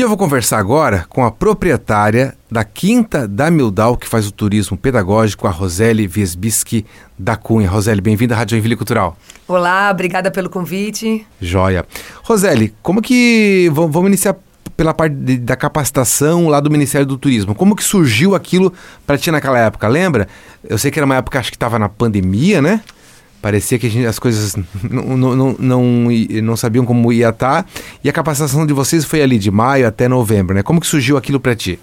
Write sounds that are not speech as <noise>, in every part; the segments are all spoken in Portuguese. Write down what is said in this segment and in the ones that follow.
E eu vou conversar agora com a proprietária da Quinta da Mildal, que faz o turismo pedagógico, a Roseli Viesbiski da Cunha. Roseli, bem-vinda à Rádio Joinville Cultural. Olá, obrigada pelo convite. Joia. Roseli, como que... Vamos iniciar pela parte de, da capacitação lá do Ministério do Turismo. Como que surgiu aquilo para ti naquela época? Lembra? Eu sei que era uma época, acho que estava na pandemia, né? Parecia que gente, as coisas não, não, não, não, sabiam como ia estar. Tá. E a capacitação de vocês foi ali de maio até novembro, né? Como que surgiu aquilo para ti?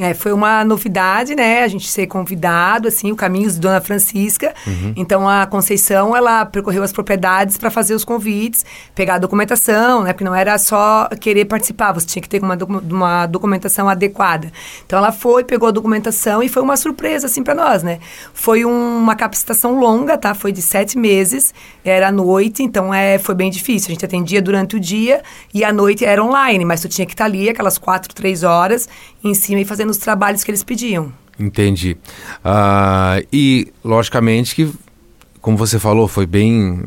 É, foi uma novidade, né? A gente ser convidado, assim, o Caminhos de Dona Francisca. Uhum. Então, a Conceição, ela percorreu as propriedades para fazer os convites, pegar a documentação, né? Porque não era só querer participar, você tinha que ter uma, uma documentação adequada. Então, ela foi, pegou a documentação e foi uma surpresa, assim, para nós, né? Foi um, uma capacitação longa, tá? Foi de sete meses, era à noite, então é, foi bem difícil. A gente atendia durante o dia e à noite era online, mas tu tinha que estar ali aquelas quatro, três horas em cima e fazendo os trabalhos que eles pediam. Entendi. Uh, e, logicamente, que, como você falou, foi bem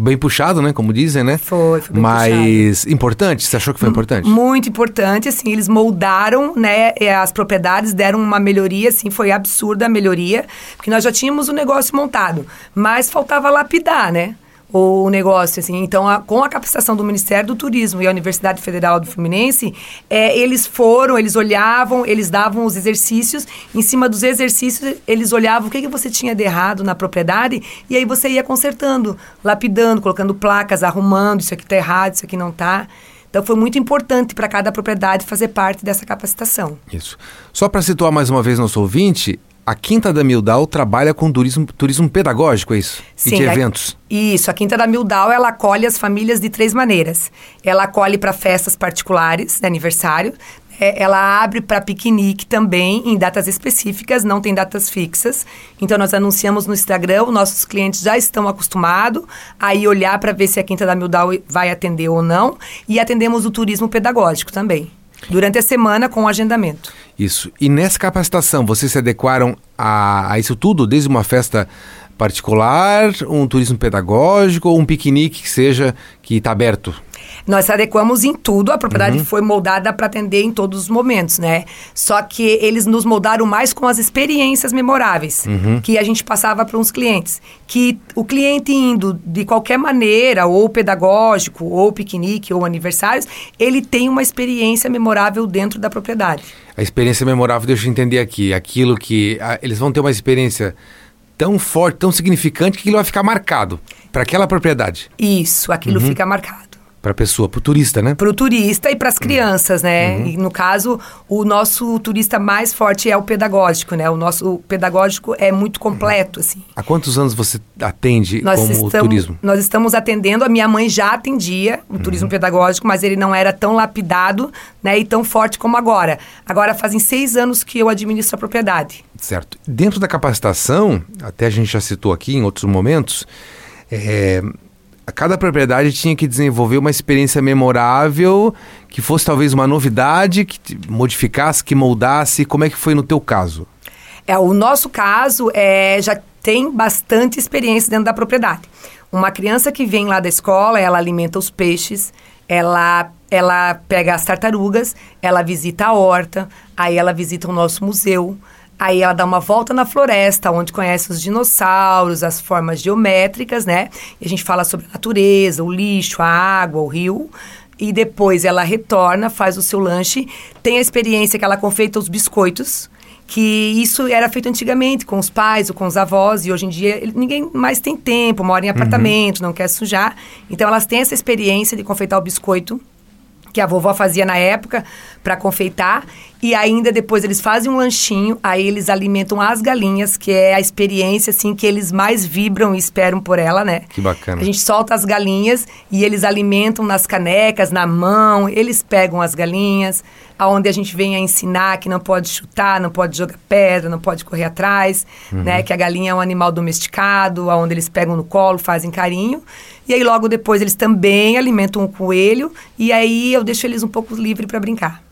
bem puxado, né? Como dizem, né? Foi, foi bem Mas puxado. importante, você achou que foi importante? Muito importante, assim, eles moldaram, né? As propriedades deram uma melhoria, assim, foi absurda a melhoria, porque nós já tínhamos o negócio montado, mas faltava lapidar, né? O negócio, assim. Então, a, com a capacitação do Ministério do Turismo e a Universidade Federal do Fluminense, é, eles foram, eles olhavam, eles davam os exercícios, em cima dos exercícios, eles olhavam o que, que você tinha de errado na propriedade, e aí você ia consertando, lapidando, colocando placas, arrumando, isso aqui está errado, isso aqui não está. Então foi muito importante para cada propriedade fazer parte dessa capacitação. Isso. Só para situar mais uma vez nosso ouvinte, a Quinta da Mildal trabalha com turismo, turismo pedagógico, é isso? Sim, e de eventos. A, isso, a Quinta da Mildal, ela acolhe as famílias de três maneiras. Ela acolhe para festas particulares, de aniversário. É, ela abre para piquenique também, em datas específicas, não tem datas fixas. Então, nós anunciamos no Instagram, nossos clientes já estão acostumados a ir olhar para ver se a Quinta da Mildal vai atender ou não. E atendemos o turismo pedagógico também. Durante a semana com o agendamento. Isso. E nessa capacitação, vocês se adequaram a, a isso tudo, desde uma festa particular, um turismo pedagógico ou um piquenique que seja que está aberto? Nós adequamos em tudo, a propriedade uhum. foi moldada para atender em todos os momentos, né? Só que eles nos moldaram mais com as experiências memoráveis uhum. que a gente passava para uns clientes. Que o cliente indo de qualquer maneira, ou pedagógico, ou piquenique, ou aniversários, ele tem uma experiência memorável dentro da propriedade. A experiência memorável, deixa eu entender aqui, aquilo que a, eles vão ter uma experiência tão forte, tão significante que ele vai ficar marcado para aquela propriedade. Isso, aquilo uhum. fica marcado. Para a pessoa, para o turista, né? Para o turista e para as uhum. crianças, né? Uhum. E no caso, o nosso turista mais forte é o pedagógico, né? O nosso pedagógico é muito completo, assim. Há quantos anos você atende nós como estamos, turismo? Nós estamos atendendo, a minha mãe já atendia o uhum. turismo pedagógico, mas ele não era tão lapidado, né? E tão forte como agora. Agora fazem seis anos que eu administro a propriedade. Certo. Dentro da capacitação, até a gente já citou aqui em outros momentos, é, cada propriedade tinha que desenvolver uma experiência memorável, que fosse talvez uma novidade, que modificasse, que moldasse. Como é que foi no teu caso? É, o nosso caso é, já tem bastante experiência dentro da propriedade. Uma criança que vem lá da escola, ela alimenta os peixes, ela, ela pega as tartarugas, ela visita a horta, aí ela visita o nosso museu, Aí ela dá uma volta na floresta, onde conhece os dinossauros, as formas geométricas, né? E a gente fala sobre a natureza, o lixo, a água, o rio. E depois ela retorna, faz o seu lanche, tem a experiência que ela confeita os biscoitos, que isso era feito antigamente com os pais ou com os avós e hoje em dia ninguém mais tem tempo, mora em uhum. apartamento, uhum. não quer sujar. Então elas têm essa experiência de confeitar o biscoito que a vovó fazia na época para confeitar e ainda depois eles fazem um lanchinho, aí eles alimentam as galinhas, que é a experiência assim que eles mais vibram e esperam por ela, né? Que bacana. A gente solta as galinhas e eles alimentam nas canecas, na mão, eles pegam as galinhas, aonde a gente vem a ensinar que não pode chutar, não pode jogar pedra, não pode correr atrás, uhum. né? Que a galinha é um animal domesticado, aonde eles pegam no colo, fazem carinho. E aí logo depois eles também alimentam um coelho e aí eu deixo eles um pouco livre para brincar.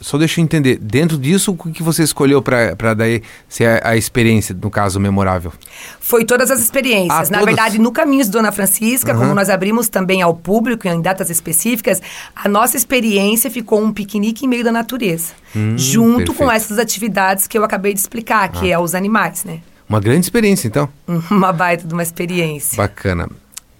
Só deixa eu entender, dentro disso, o que você escolheu para daí ser a, a, experiência, no caso, memorável? Foi todas as experiências. Ah, Na todas? verdade, no Caminhos de Dona Francisca, Uhum. como nós abrimos também ao público em datas específicas, a nossa experiência ficou um piquenique em meio da natureza. junto com Hum, perfeito. Ah. essas atividades que eu acabei de explicar, que é os animais, né? Uma grande experiência, então. <laughs> Uma baita de uma experiência. Bacana.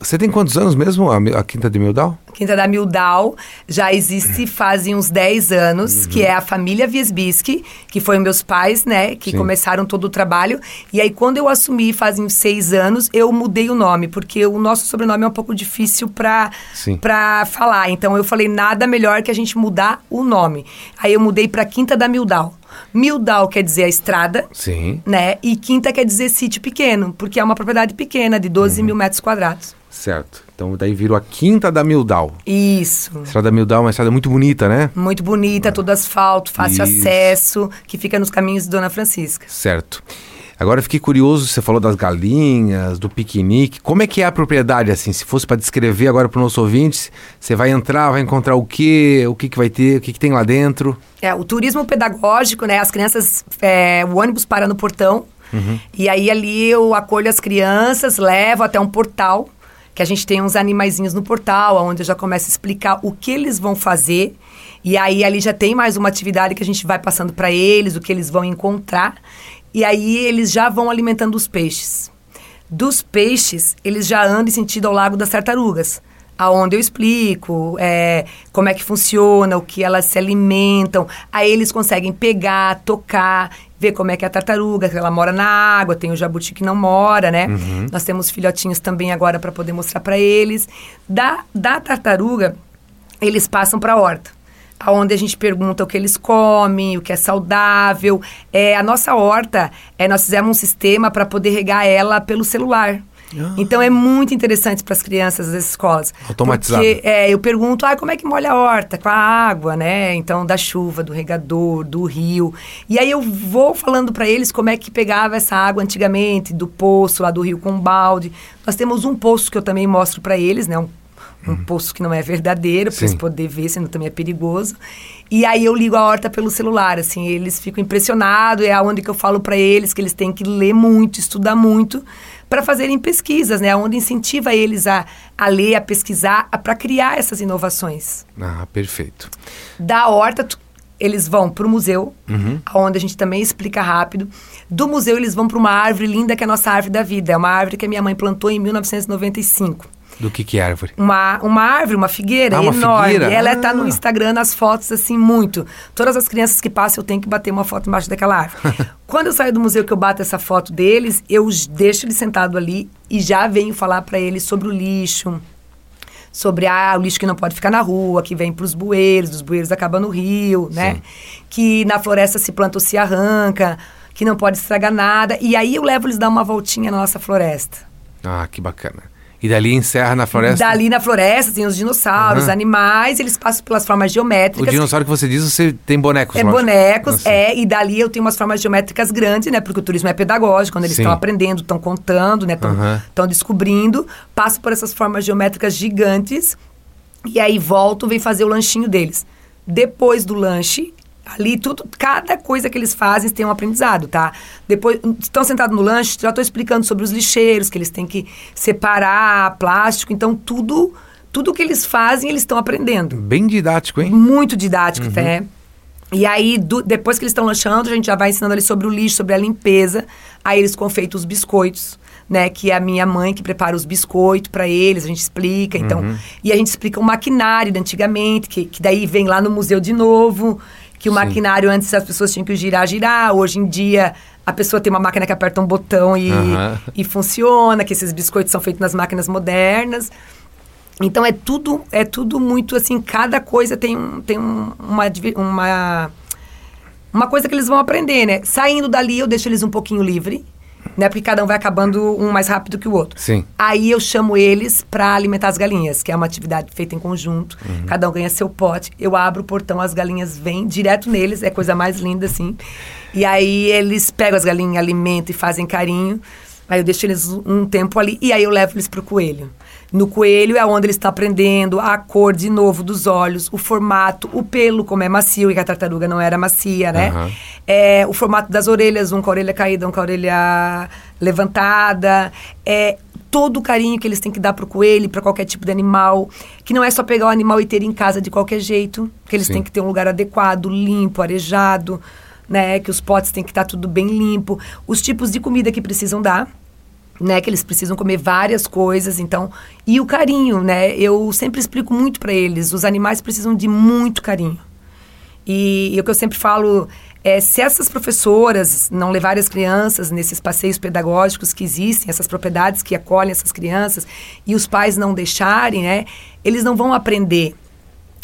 Você tem quantos anos mesmo, a, a Quinta de Mildal? Quinta da Mildal já existe fazem uns 10 anos, Uhum. que é a família Viesbisky, que foi meus pais, né, que Sim. começaram todo o trabalho. E aí, quando eu assumi, fazem uns seis anos, eu mudei o nome, porque o nosso sobrenome é um pouco difícil pra, Sim. pra falar. Então, eu falei, nada melhor que a gente mudar o nome. Aí, eu mudei pra Quinta da Mildal. Mildal quer dizer a estrada, Sim. né? E Quinta quer dizer sítio pequeno, porque é uma propriedade pequena, de 12 Uhum. mil metros quadrados. Certo. Então daí virou a Quinta da Mildal. Isso. A estrada Mildal é uma estrada muito bonita, né? Muito bonita, todo asfalto, fácil Isso. acesso, que fica nos caminhos de Dona Francisca. Certo. Agora eu fiquei curioso, você falou das galinhas, do piquenique. Como é que é a propriedade, assim? Se fosse para descrever agora para os nossos ouvintes, você vai entrar, vai encontrar o quê? O que, que vai ter? O que, que tem lá dentro? É, o turismo pedagógico, né? As crianças, é, o ônibus para no portão. E aí ali eu acolho as crianças, levo até um portal, que a gente tem uns animaizinhos no portal, onde eu já começo a explicar o que eles vão fazer. E aí ali já tem mais uma atividade que a gente vai passando para eles, o que eles vão encontrar. E aí eles já vão alimentando os peixes. Dos peixes, eles já andam em sentido ao Lago das Tartarugas, aonde eu explico é, como é que funciona, o que elas se alimentam. Aí eles conseguem pegar, tocar, ver como é que é a tartaruga, que ela mora na água, tem o jabuti que não mora, né? Nós temos filhotinhos também agora para poder mostrar para eles. Da, da tartaruga, eles passam para a horta aonde a gente pergunta o que eles comem, o que é saudável. É, a nossa horta, é, nós fizemos um sistema para poder regar ela pelo celular. Ah. Então é muito interessante para as crianças das escolas. Automatizado. Porque é, eu pergunto, ah, como é que molha a horta? Com a água, né? Então, da chuva, do regador, do rio. E aí eu vou falando para eles como é que pegava essa água antigamente, do poço lá do rio com balde. Nós temos um poço que eu também mostro para eles, né? Um, um poço que não é verdadeiro, para eles poder ver, senão também é perigoso. E aí eu ligo a horta pelo celular, assim, eles ficam impressionados, é aonde que eu falo para eles que eles têm que ler muito, estudar muito para fazerem pesquisas, né? Onde incentiva eles a, a ler, a pesquisar, para criar essas inovações. Ah, perfeito. Da horta, tu- eles vão para o museu, Uhum. onde a gente também explica rápido. Do museu, eles vão para uma árvore linda, que é a nossa árvore da vida. É uma árvore que a minha mãe plantou em 1995 Do que que é árvore? uma, uma árvore, uma figueira Ah, uma enorme. figueira? Ela Ah. está no Instagram, nas fotos, assim, muito. Todas as crianças que passam, eu tenho que bater uma foto embaixo daquela árvore. <laughs> Quando eu saio do museu que eu bato essa foto deles, eu deixo eles sentado ali e já venho falar para eles sobre o lixo, sobre ah, o lixo que não pode ficar na rua, que vem para os bueiros, os bueiros acabam no rio, né? Sim. Que na floresta se planta ou se arranca, que não pode estragar nada. E aí eu levo eles dar uma voltinha na nossa floresta. Ah, que bacana. E dali encerra na floresta? Dali na floresta tem os dinossauros, Aham. animais, eles passam pelas formas O geométricas. dinossauro que você diz, você tem bonecos, É lógico. bonecos, é, e dali eu tenho umas formas geométricas grandes, né? Porque o turismo é pedagógico, quando eles estão aprendendo, estão contando, né? Estão Aham. descobrindo, passo por essas formas geométricas gigantes, e aí volto, vem fazer o lanchinho deles. Depois do lanche, ali tudo, cada coisa que eles fazem tem um aprendizado, tá? Depois, estão sentados no lanche, já estou explicando sobre os lixeiros, que eles têm que separar plástico, então tudo, tudo que eles fazem, eles estão aprendendo Bem didático, hein? muito didático Uhum. até. E aí, do- depois que eles estão lanchando, a gente já vai ensinando ali sobre o lixo, sobre a limpeza. Aí eles confeitam os biscoitos, né? Que é a minha mãe que prepara os biscoitos para eles, a gente explica. Então, Uhum. e a gente explica o maquinário de antigamente, que, que daí vem lá no museu de novo. Que o Sim. maquinário antes as pessoas tinham que girar, girar. Hoje em dia a pessoa tem uma máquina que aperta um botão e, e funciona, que esses biscoitos são feitos nas máquinas modernas. Então é tudo, é tudo muito assim, cada coisa tem, um- tem um- uma, uma, uma coisa que eles vão aprender, né? Saindo dali, eu deixo eles um pouquinho livre, né? Porque cada um vai acabando um mais rápido que o outro. Sim. Aí eu chamo eles para alimentar as galinhas, que é uma atividade feita em conjunto. Cada um ganha seu pote. Eu abro o portão, as galinhas vêm direto neles, é a coisa mais linda assim. E aí eles pegam as galinhas, alimentam e fazem carinho. Aí eu deixo eles um tempo ali e aí eu levo eles pro coelho. No coelho é onde ele está aprendendo a cor de novo dos olhos, o formato, o pelo, como é macio, e que a tartaruga não era macia, né? Aham. É, o formato das orelhas, um com a orelha caída, um com a orelha levantada. É, todo o carinho que eles têm que dar pro coelho, para qualquer tipo de animal. Que não é só pegar o animal e ter em casa de qualquer jeito. Que eles Sim. têm que ter um lugar adequado, limpo, arejado, né? Que os potes têm que estar tudo bem limpo. Os tipos de comida que precisam dar né, que eles precisam comer várias coisas, então, e o carinho, né? Eu sempre explico muito para eles, os animais precisam de muito carinho. E, e o que eu sempre falo é, se essas professoras não levarem as crianças nesses passeios pedagógicos que existem, essas propriedades que acolhem essas crianças, e os pais não deixarem, né, eles não vão aprender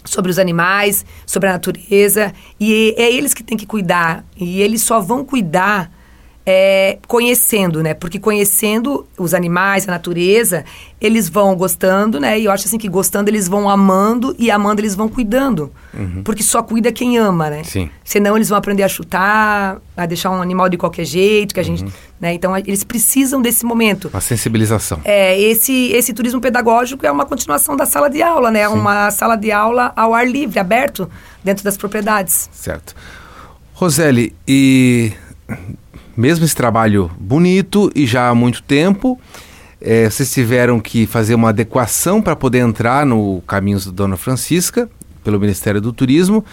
sobre os animais, sobre a natureza, e é eles que têm que cuidar, e eles só vão cuidar é, conhecendo, né? Porque conhecendo os animais, a natureza, eles vão gostando, né? E eu acho assim que gostando eles vão amando e amando eles vão cuidando. Porque só cuida quem ama, né? Sim. Senão eles vão aprender a chutar, a deixar um animal de qualquer jeito, que a gente, né? Então a- eles precisam desse momento. Uma sensibilização. É, esse, esse turismo pedagógico é uma continuação da sala de aula, né? Uma sala de aula ao ar livre, aberto, dentro das propriedades. Certo. Roseli, e mesmo esse trabalho bonito e já há muito tempo, eh, vocês tiveram que fazer uma adequação para poder entrar no Caminhos da Dona Francisca, pelo Ministério do Turismo.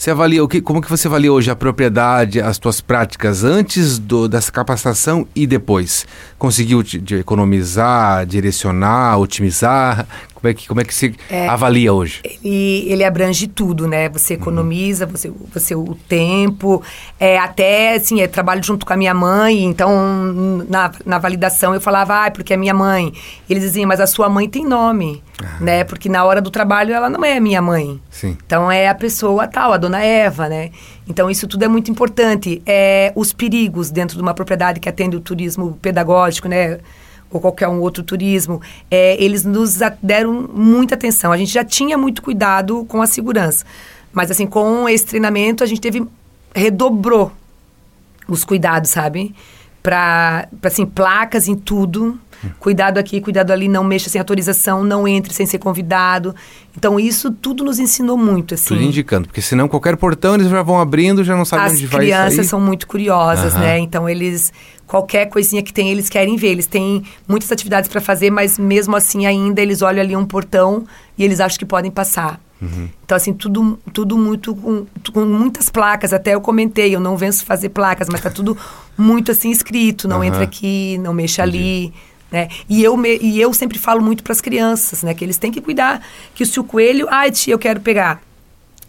Você avalia, o que, como que você avalia hoje a propriedade, as tuas práticas antes do, dessa capacitação e depois? Conseguiu de, de economizar, direcionar, otimizar? Como é que, como é que você avalia hoje? Ele, ele abrange tudo, né? Você economiza, você, você o tempo, é, até assim, eu trabalho junto com a minha mãe, então na, na validação eu falava, ah, porque é minha mãe. Eles diziam, mas a sua mãe tem nome, né? Porque na hora do trabalho ela não é minha mãe. Sim. Então é a pessoa tal, a dona Eva, né? Então isso tudo é muito importante. É, os perigos dentro de uma propriedade que atende o turismo pedagógico, né? Ou qualquer um outro turismo, é, eles nos deram muita atenção. A gente já tinha muito cuidado com a segurança. Mas assim, com esse treinamento, a gente teve. redobrou os cuidados, sabe? Pra, assim, placas em tudo. Cuidado aqui, cuidado ali, não mexa sem autorização, não entre sem ser convidado. Então, isso tudo nos ensinou muito, assim. Tudo indicando, porque senão qualquer portão eles já vão abrindo, já não sabem As onde vai crianças sair. são muito curiosas, Aham. né? Então, eles... Qualquer coisinha que tem, eles querem ver. Eles têm muitas atividades para fazer, mas mesmo assim, ainda, eles olham ali um portão e eles acham que podem passar. Uhum. Então, assim, tudo, tudo muito com, com muitas placas. Até eu comentei, eu não venço fazer placas, mas tá tudo muito assim escrito. Não Aham. entra aqui, não mexa ali. Né? E, eu me- e eu sempre falo muito para as crianças, né? Que eles têm que cuidar. Que se o coelho... Ai, tia, eu quero pegar.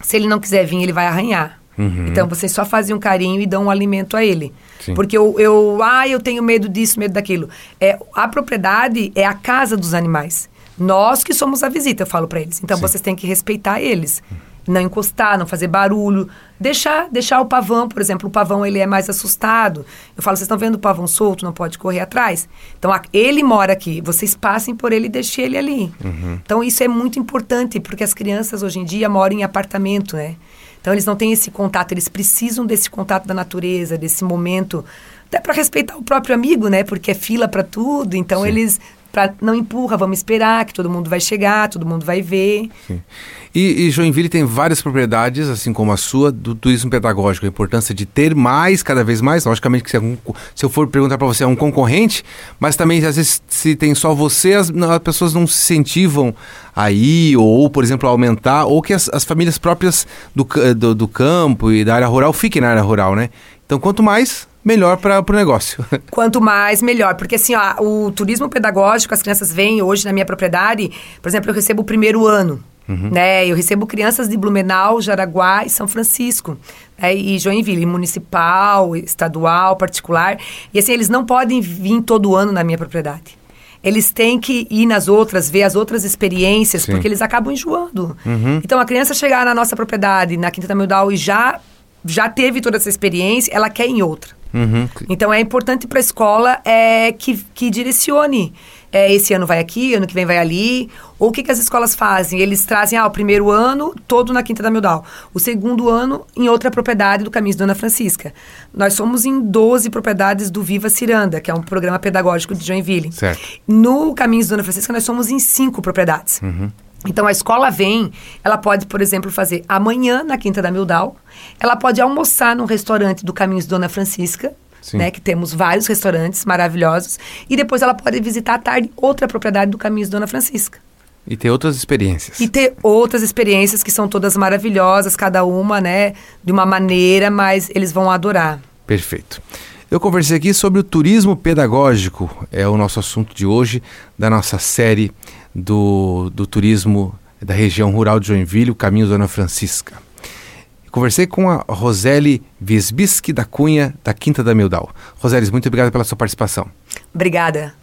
Se ele não quiser vir, ele vai arranhar. Uhum. Então, vocês só fazem um carinho e dão um alimento a ele. Sim. Porque eu, eu... Ah, eu tenho medo disso, medo daquilo. É, a propriedade é a casa dos animais. Nós que somos a visita, eu falo para eles. Então, Sim. vocês têm que respeitar eles. Não encostar, não fazer barulho. Deixar, deixar o pavão, por exemplo. O pavão, ele é mais assustado. Eu falo, vocês estão vendo o pavão solto, não pode correr atrás? Então, ele mora aqui. Vocês passem por ele e deixem ele ali. Então, isso é muito importante, porque as crianças, hoje em dia, moram em apartamento, né? Então, eles não têm esse contato. Eles precisam desse contato da natureza, desse momento. Até para respeitar o próprio amigo, né? Porque é fila para tudo. Então, Sim. eles... Pra, não empurra, vamos esperar que todo mundo vai chegar, todo mundo vai ver. Sim. E, e Joinville tem várias propriedades, assim como a sua, do turismo pedagógico. A importância de ter mais, cada vez mais. Logicamente que se, se eu for perguntar para você, é um concorrente, mas também, às vezes, se tem só você, as, as pessoas não se incentivam a ir, ou, por exemplo, aumentar, ou que as, as famílias próprias do, do, do campo e da área rural fiquem na área rural, né? Então, quanto mais, melhor para o negócio. <laughs> Quanto mais, melhor. Porque assim, ó, o turismo pedagógico, as crianças vêm hoje na minha propriedade, por exemplo, eu recebo o primeiro ano. Né? Eu recebo crianças de Blumenau, Jaraguá e São Francisco. né? E Joinville, municipal, estadual, particular. E assim, eles não podem vir todo ano na minha propriedade. Eles têm que ir nas outras, ver as outras experiências, Sim. porque eles acabam enjoando. Então, a criança chegar na nossa propriedade, na Quinta Tamildal, e já, já teve toda essa experiência, ela quer ir em outra. Uhum. Então é importante para a escola é, que, que direcione. é, esse ano vai aqui, ano que vem vai ali. Ou o que, que as escolas fazem? Eles trazem, ah, o primeiro ano todo na Quinta da Mildal. O segundo ano em outra propriedade do Caminhos Dona Francisca. Nós somos em 12 propriedades do Viva Ciranda, que é um programa pedagógico de Joinville. Certo. No Caminhos Dona Francisca, nós somos em cinco propriedades. Então, a escola vem, ela pode, por exemplo, fazer amanhã na Quinta da Mildal, ela pode almoçar num restaurante do Caminhos Dona Francisca, né, que temos vários restaurantes maravilhosos, e depois ela pode visitar à tarde outra propriedade do Caminhos Dona Francisca. E ter outras experiências. E ter outras experiências que são todas maravilhosas, cada uma, né, de uma maneira, mas eles vão adorar. Perfeito. Eu conversei aqui sobre o turismo pedagógico, é o nosso assunto de hoje, da nossa série do, do turismo da região rural de Joinville, o Caminho Dona Francisca. Conversei com a Roseli Visbisky da Cunha, da Quinta da Mildal. Roseles, muito obrigado pela sua participação. Obrigada.